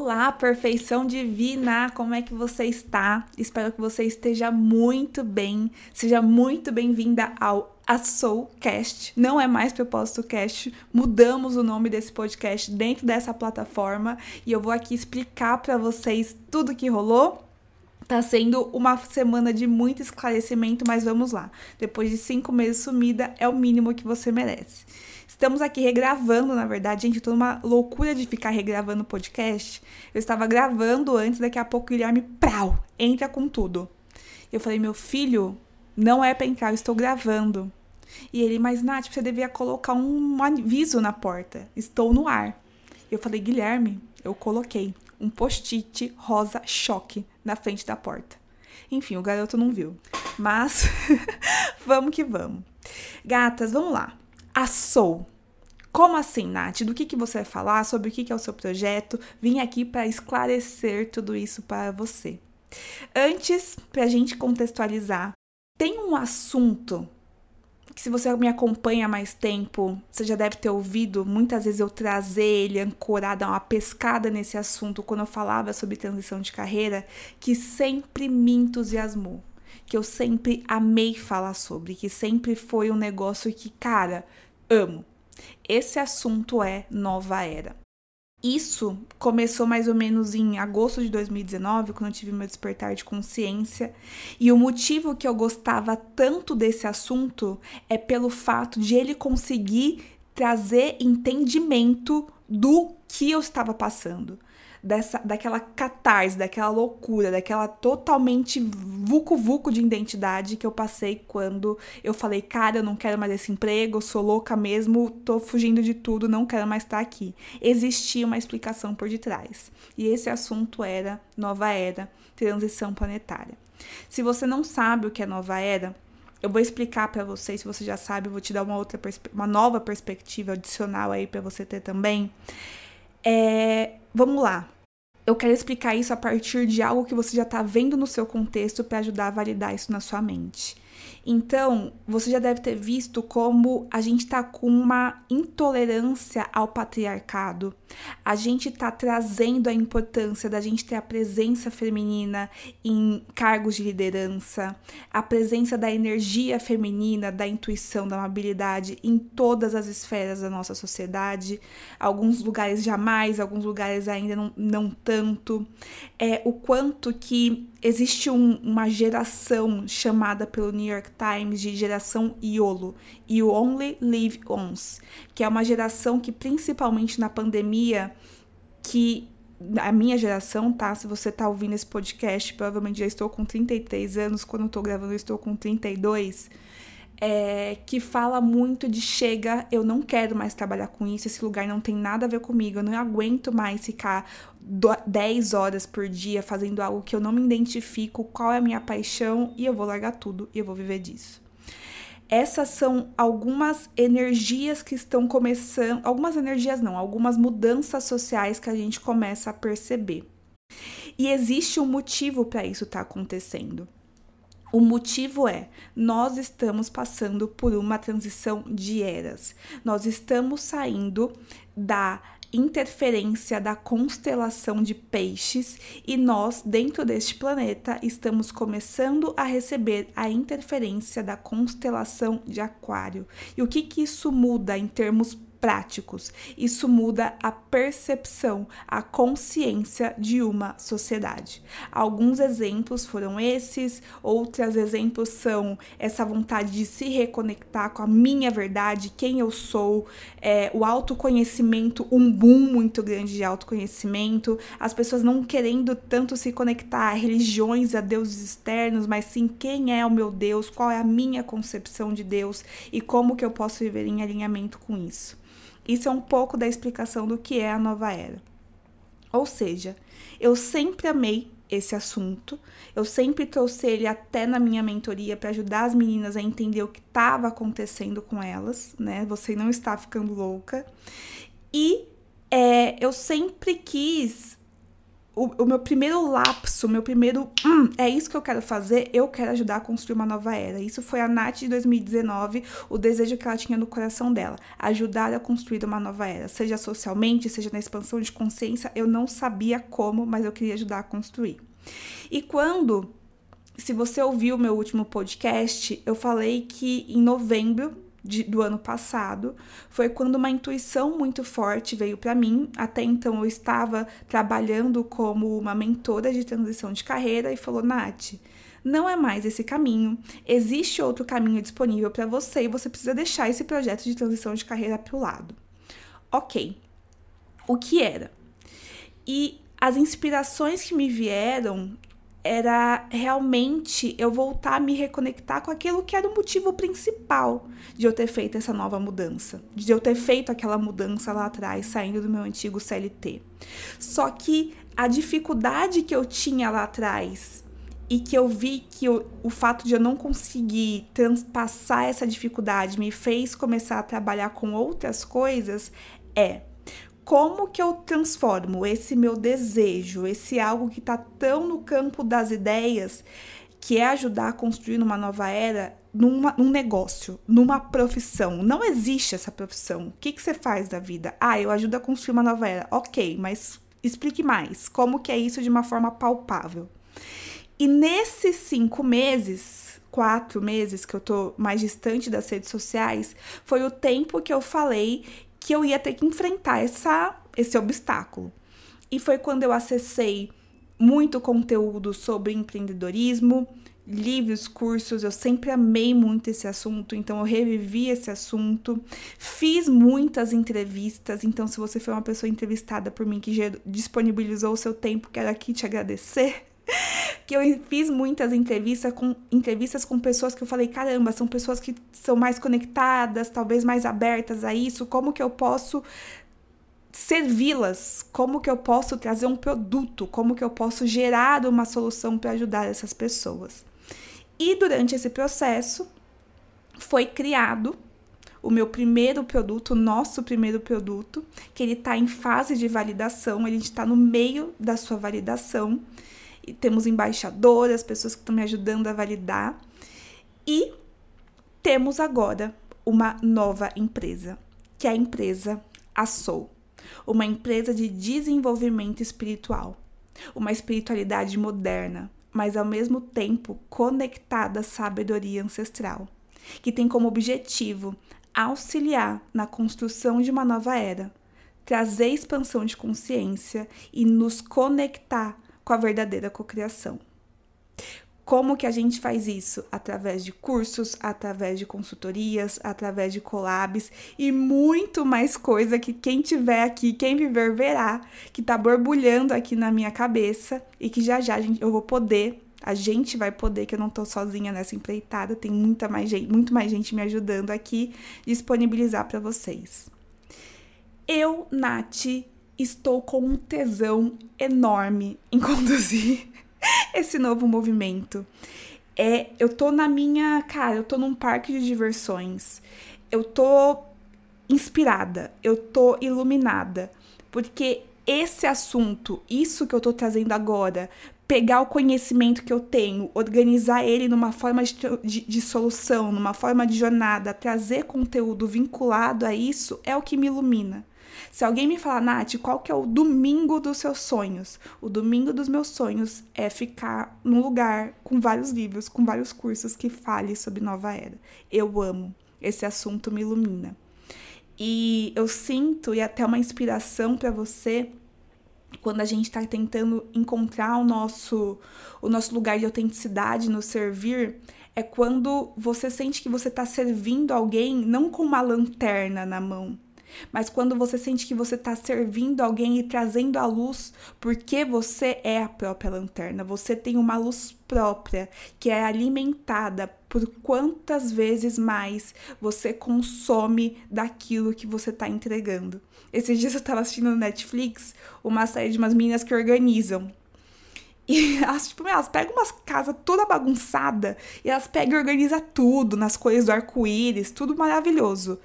Olá, perfeição divina! Como é que você está? Espero que você esteja muito bem. Seja muito bem-vinda ao A Soulcast. Não é mais Propósito Cast. Mudamos o nome desse podcast dentro dessa plataforma e eu vou aqui explicar para vocês tudo que rolou. Tá sendo uma semana de muito esclarecimento, mas vamos lá. Depois de cinco meses sumida, é o mínimo que você merece. Estamos aqui regravando, na verdade, gente, eu tô numa loucura de ficar regravando o podcast. Eu estava gravando antes, daqui a pouco o Guilherme, prau, entra com tudo. Eu falei, meu filho, não é pra entrar, eu estou gravando. E ele, mas Nath, você devia colocar um aviso na porta. Estou no ar. Eu falei, Guilherme, eu coloquei um post-it rosa choque na frente da porta. Enfim, o garoto não viu. Mas vamos que vamos. Gatas, vamos lá. A Soul. Como assim, Nath? Do que, que você vai falar? Sobre o que, que é o seu projeto? Vim aqui para esclarecer tudo isso para você. Antes, para a gente contextualizar, tem um assunto que, se você me acompanha há mais tempo, você já deve ter ouvido muitas vezes eu trazer ele, ancorar, dar uma pescada nesse assunto quando eu falava sobre transição de carreira, que sempre me entusiasmou que eu sempre amei falar sobre, que sempre foi um negócio que, cara, amo. Esse assunto é nova era. Isso começou mais ou menos em agosto de 2019, quando eu tive meu despertar de consciência. E o motivo que eu gostava tanto desse assunto é pelo fato de ele conseguir trazer entendimento do que eu estava passando dessa, daquela catarse, daquela loucura, daquela totalmente vucu-vucu de identidade que eu passei quando eu falei, cara, eu não quero mais esse emprego, sou louca mesmo, tô fugindo de tudo, não quero mais estar aqui. Existia uma explicação por detrás. E esse assunto era nova era, transição planetária. Se você não sabe o que é nova era, eu vou explicar para você, se você já sabe, eu vou te dar uma outra uma nova perspectiva adicional aí para você ter também. É, vamos lá. Eu quero explicar isso a partir de algo que você já está vendo no seu contexto para ajudar a validar isso na sua mente. Então, você já deve ter visto como a gente está com uma intolerância ao patriarcado. A gente está trazendo a importância da gente ter a presença feminina em cargos de liderança, a presença da energia feminina, da intuição, da amabilidade em todas as esferas da nossa sociedade. Alguns lugares jamais, alguns lugares ainda não, não tanto. É o quanto que existe um, uma geração chamada pelo New York Times de geração YOLO, You Only Live Once, que é uma geração que principalmente na pandemia, que a minha geração, tá? Se você tá ouvindo esse podcast, provavelmente já estou com 33 anos, quando eu tô gravando eu estou com 32 é, que fala muito de chega, eu não quero mais trabalhar com isso, esse lugar não tem nada a ver comigo, eu não aguento mais ficar 10 horas por dia fazendo algo que eu não me identifico, qual é a minha paixão e eu vou largar tudo e eu vou viver disso. Essas são algumas energias que estão começando, algumas energias não, algumas mudanças sociais que a gente começa a perceber. E existe um motivo para isso estar tá acontecendo. O motivo é: nós estamos passando por uma transição de eras. Nós estamos saindo da interferência da constelação de peixes e nós, dentro deste planeta, estamos começando a receber a interferência da constelação de Aquário. E o que, que isso muda em termos práticos. Isso muda a percepção, a consciência de uma sociedade. Alguns exemplos foram esses, outros exemplos são essa vontade de se reconectar com a minha verdade, quem eu sou, é, o autoconhecimento, um boom muito grande de autoconhecimento, as pessoas não querendo tanto se conectar a religiões, a deuses externos, mas sim quem é o meu Deus, qual é a minha concepção de Deus e como que eu posso viver em alinhamento com isso. Isso é um pouco da explicação do que é a nova era. Ou seja, eu sempre amei esse assunto, eu sempre trouxe ele até na minha mentoria para ajudar as meninas a entender o que estava acontecendo com elas, né? Você não está ficando louca. E é, eu sempre quis o, o, meu primeiro lapso, meu primeiro. Hum, é isso que eu quero fazer, eu quero ajudar a construir uma nova era. Isso foi a Nath de 2019, o desejo que ela tinha no coração dela. Ajudar a construir uma nova era. Seja socialmente, seja na expansão de consciência, eu não sabia como, mas eu queria ajudar a construir. E quando. Se você ouviu o meu último podcast, eu falei que em novembro de, do ano passado foi quando uma intuição muito forte veio para mim. Até então eu estava trabalhando como uma mentora de transição de carreira e falou: Nath, não é mais esse caminho. Existe outro caminho disponível para você e você precisa deixar esse projeto de transição de carreira para o lado. Ok. O que era? E as inspirações que me vieram era realmente eu voltar a me reconectar com aquilo que era o motivo principal de eu ter feito essa nova mudança, de eu ter feito aquela mudança lá atrás, saindo do meu antigo CLT. Só que a dificuldade que eu tinha lá atrás e que eu vi que eu, o fato de eu não conseguir transpassar essa dificuldade me fez começar a trabalhar com outras coisas é como que eu transformo esse meu desejo, esse algo que está tão no campo das ideias, que é ajudar a construir uma nova era, numa, num negócio, numa profissão. Não existe essa profissão. O que, que você faz da vida? Ah, eu ajudo a construir uma nova era. Ok, mas explique mais. Como que é isso de uma forma palpável? E nesses cinco meses, quatro meses que eu tô mais distante das redes sociais, foi o tempo que eu falei que eu ia ter que enfrentar essa, esse obstáculo. E foi quando eu acessei muito conteúdo sobre empreendedorismo, livros, cursos, eu sempre amei muito esse assunto, então eu revivi esse assunto, fiz muitas entrevistas, então se você foi uma pessoa entrevistada por mim que disponibilizou o seu tempo, quero aqui te agradecer. Que eu fiz muitas entrevistas com entrevistas com pessoas que eu falei, caramba, são pessoas que são mais conectadas, talvez mais abertas a isso, como que eu posso servi-las, como que eu posso trazer um produto, como que eu posso gerar uma solução para ajudar essas pessoas. E durante esse processo foi criado o meu primeiro produto, o nosso primeiro produto, que ele está em fase de validação, ele está no meio da sua validação temos embaixadoras, pessoas que estão me ajudando a validar. E temos agora uma nova empresa, que é a empresa A Soul, uma empresa de desenvolvimento espiritual, uma espiritualidade moderna, mas ao mesmo tempo conectada à sabedoria ancestral, que tem como objetivo auxiliar na construção de uma nova era, trazer expansão de consciência e nos conectar com a verdadeira cocriação. Como que a gente faz isso? Através de cursos, através de consultorias, através de collabs e muito mais coisa que quem tiver aqui, quem viver verá, que tá borbulhando aqui na minha cabeça e que já já eu vou poder, a gente vai poder, que eu não tô sozinha nessa empreitada, tem muita mais gente, muito mais gente me ajudando aqui, disponibilizar para vocês. Eu, Nath, estou com um tesão enorme em conduzir esse novo movimento. É, eu tô na minha, cara, eu tô num parque de diversões. Eu tô inspirada, eu tô iluminada, porque esse assunto, isso que eu tô trazendo agora, pegar o conhecimento que eu tenho, organizar ele numa forma de, de, de, solução, numa forma de jornada, trazer conteúdo vinculado a isso, é o que me ilumina. Se alguém me falar, Nath, qual que é o domingo dos seus sonhos? O domingo dos meus sonhos é ficar num lugar com vários livros, com vários cursos que fale sobre nova era. Eu amo. Esse assunto me ilumina. E eu sinto, e até uma inspiração para você, quando a gente está tentando encontrar o nosso, o nosso lugar de autenticidade no servir, é quando você sente que você está servindo alguém não com uma lanterna na mão, mas quando você sente que você está servindo alguém e trazendo a luz, porque você é a própria lanterna, você tem uma luz própria que é alimentada por quantas vezes mais você consome daquilo que você está entregando. Esses dias eu estava assistindo no Netflix uma série de umas meninas que organizam. E elas, tipo, elas pegam umas casas toda bagunçada e elas pegam e organizam tudo nas cores do arco-íris, tudo maravilhoso.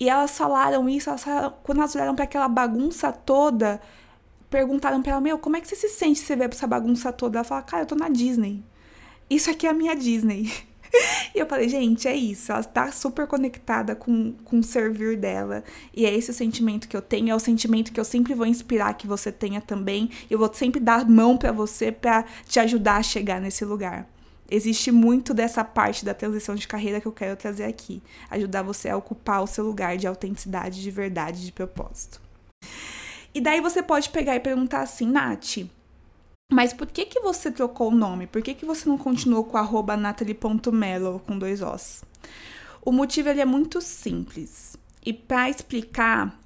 E elas falaram isso, elas falaram, quando elas olharam para aquela bagunça toda, perguntaram pra ela, meu, como é que você se sente se você vê essa bagunça toda? Ela fala, cara, eu tô na Disney. Isso aqui é a minha Disney. e eu falei, gente, é isso. Ela tá super conectada com, com o servir dela. E é esse o sentimento que eu tenho. É o sentimento que eu sempre vou inspirar que você tenha também. Eu vou sempre dar mão para você para te ajudar a chegar nesse lugar. Existe muito dessa parte da transição de carreira que eu quero trazer aqui. Ajudar você a ocupar o seu lugar de autenticidade, de verdade, de propósito. E daí você pode pegar e perguntar assim, Nath, mas por que que você trocou o nome? Por que que você não continuou com arroba natalie.melo com dois Os? O motivo ele é muito simples. E para explicar,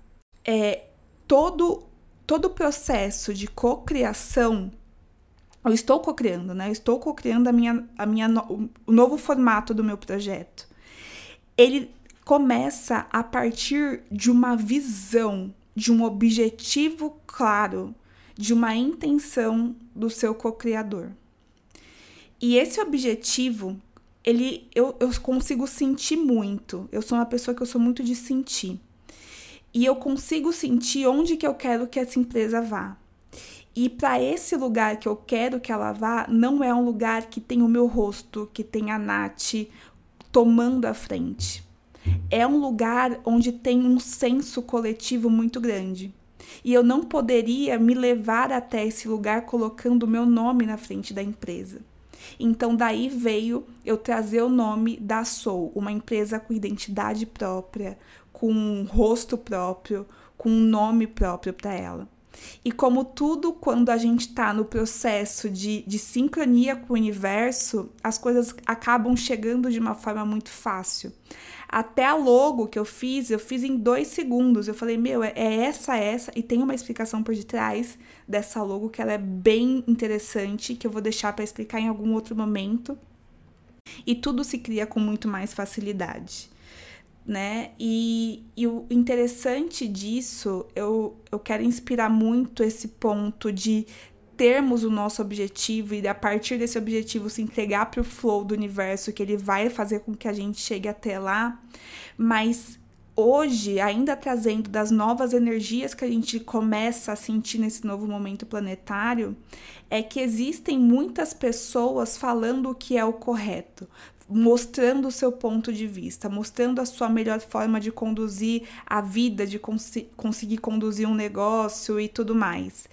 é, todo, todo o processo de cocriação, eu estou cocriando, né? Eu estou cocriando a minha, a minha, o novo formato do meu projeto. Ele começa a partir de uma visão, de um objetivo claro, de uma intenção do seu co-criador. E esse objetivo, ele eu, eu consigo sentir muito. Eu sou uma pessoa que eu sou muito de sentir. E eu consigo sentir onde que eu quero que essa empresa vá. E para esse lugar que eu quero que ela vá, não é um lugar que tem o meu rosto, que tem a Nath tomando a frente. É um lugar onde tem um senso coletivo muito grande. E eu não poderia me levar até esse lugar colocando o meu nome na frente da empresa. Então daí veio eu trazer o nome da Soul, uma empresa com identidade própria, com um rosto próprio, com um nome próprio para ela. E como tudo, quando a gente está no processo de, de sincronia com o universo, as coisas acabam chegando de uma forma muito fácil. Até a logo que eu fiz, eu fiz em dois segundos. Eu falei, meu, é, é essa, essa, e tem uma explicação por detrás dessa logo que ela é bem interessante, que eu vou deixar para explicar em algum outro momento. E tudo se cria com muito mais facilidade né? E, e, o interessante disso, eu, eu quero inspirar muito esse ponto de termos o nosso objetivo e a partir desse objetivo se entregar para o flow do universo, que ele vai fazer com que a gente chegue até lá, mas hoje, ainda trazendo das novas energias que a gente começa a sentir nesse novo momento planetário, é que existem muitas pessoas falando o que é o correto, mostrando o seu ponto de vista, mostrando a sua melhor forma de conduzir a vida, de cons conseguir conduzir um negócio e tudo mais.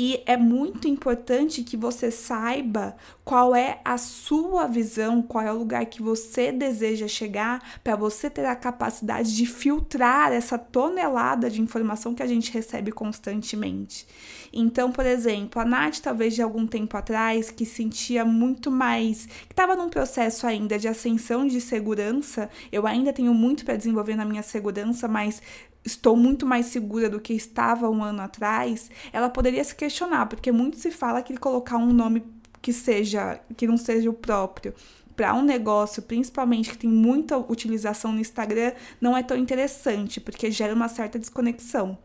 E é muito importante que você saiba qual é a sua visão, qual é o lugar que você deseja chegar, para você ter a capacidade de filtrar essa tonelada de informação que a gente recebe constantemente. Então, por exemplo, a Nath, talvez de algum tempo atrás, que sentia muito mais, que estava num processo ainda de ascensão de segurança, eu ainda tenho muito para desenvolver na minha segurança, mas estou muito mais segura do que estava um ano atrás, ela poderia se questionar, porque muito se fala que colocar um nome que seja, que não seja o próprio, para um negócio, principalmente que tem muita utilização no Instagram, não é tão interessante, porque gera uma certa desconexão.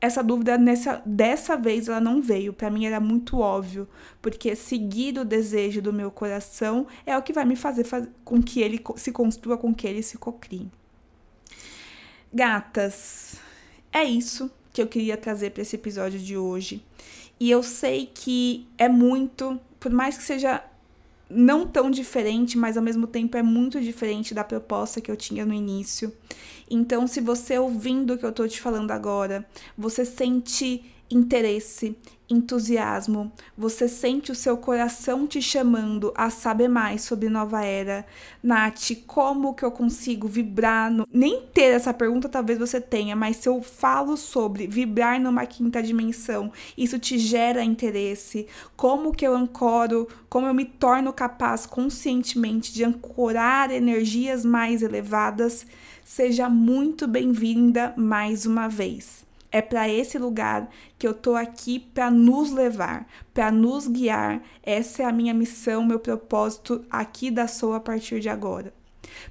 Essa dúvida nessa, dessa vez ela não veio, para mim era muito óbvio, porque seguir o desejo do meu coração é o que vai me fazer, fazer com que ele se construa, com que ele se cocrie. Gatas, é isso que eu queria trazer para esse episódio de hoje. E eu sei que é muito, por mais que seja não tão diferente, mas ao mesmo tempo é muito diferente da proposta que eu tinha no início. Então, se você ouvindo o que eu tô te falando agora, você sente interesse, entusiasmo, você sente o seu coração te chamando a saber mais sobre Nova Era. Nath, como que eu consigo vibrar? No... Nem ter essa pergunta talvez você tenha, mas se eu falo sobre vibrar numa quinta dimensão, isso te gera interesse. Como que eu ancoro, como eu me torno capaz conscientemente de ancorar energias mais elevadas? Seja muito bem-vinda mais uma vez. É para esse lugar que eu tô aqui para nos levar, para nos guiar. Essa é a minha missão, meu propósito aqui da Sou a partir de agora.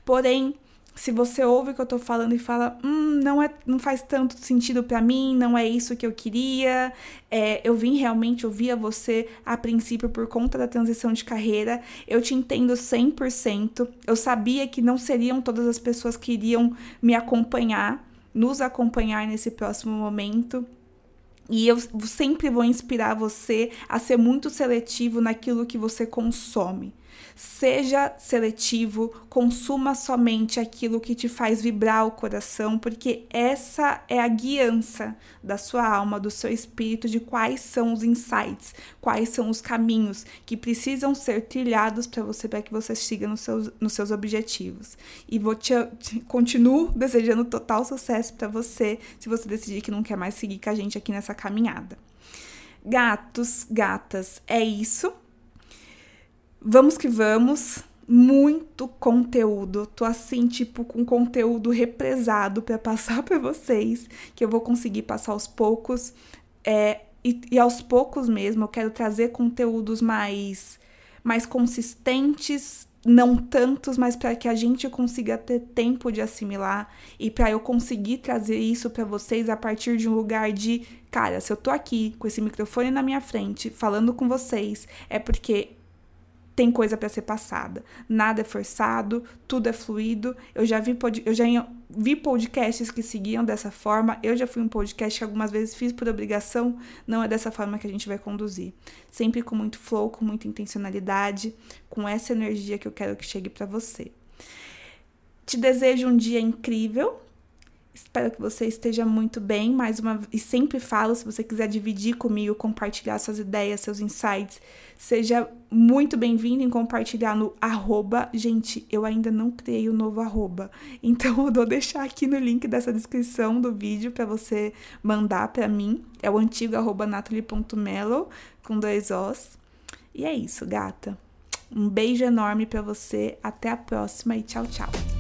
Porém, se você ouve o que eu tô falando e fala, hum, não, é, não faz tanto sentido para mim, não é isso que eu queria, é, eu vim realmente ouvir a você a princípio por conta da transição de carreira, eu te entendo 100%, eu sabia que não seriam todas as pessoas que iriam me acompanhar, nos acompanhar nesse próximo momento. E eu sempre vou inspirar você a ser muito seletivo naquilo que você consome. Seja seletivo, consuma somente aquilo que te faz vibrar o coração, porque essa é a guiança da sua alma, do seu espírito, de quais são os insights, quais são os caminhos que precisam ser trilhados para você, para que você siga nos seus, nos seus objetivos. E vou te, te continuo desejando total sucesso para você, se você decidir que não quer mais seguir com a gente aqui nessa caminhada. Gatos, gatas, é isso. Vamos que vamos. Muito conteúdo. Tô assim, tipo, com conteúdo represado para passar para vocês, que eu vou conseguir passar aos poucos. É, e, e aos poucos mesmo, eu quero trazer conteúdos mais, mais consistentes, não tantos, mas para que a gente consiga ter tempo de assimilar e para eu conseguir trazer isso para vocês a partir de um lugar de, cara, se eu tô aqui com esse microfone na minha frente falando com vocês, é porque tem coisa para ser passada. Nada é forçado, tudo é fluido. Eu já vi eu já vi podcasts que seguiam dessa forma. Eu já fui um podcast que algumas vezes fiz por obrigação. Não é dessa forma que a gente vai conduzir. Sempre com muito flow, com muita intencionalidade, com essa energia que eu quero que chegue para você. Te desejo um dia incrível Espero que você esteja muito bem. Mais uma e sempre falo, se você quiser dividir comigo, compartilhar suas ideias, seus insights, seja muito bem-vindo em compartilhar no arroba. Gente, eu ainda não criei o novo arroba, então eu vou deixar aqui no link dessa descrição do vídeo para você mandar para mim. É o antigo arroba natalie.melo com dois Os. E é isso, gata. Um beijo enorme para você. Até a próxima e tchau, tchau.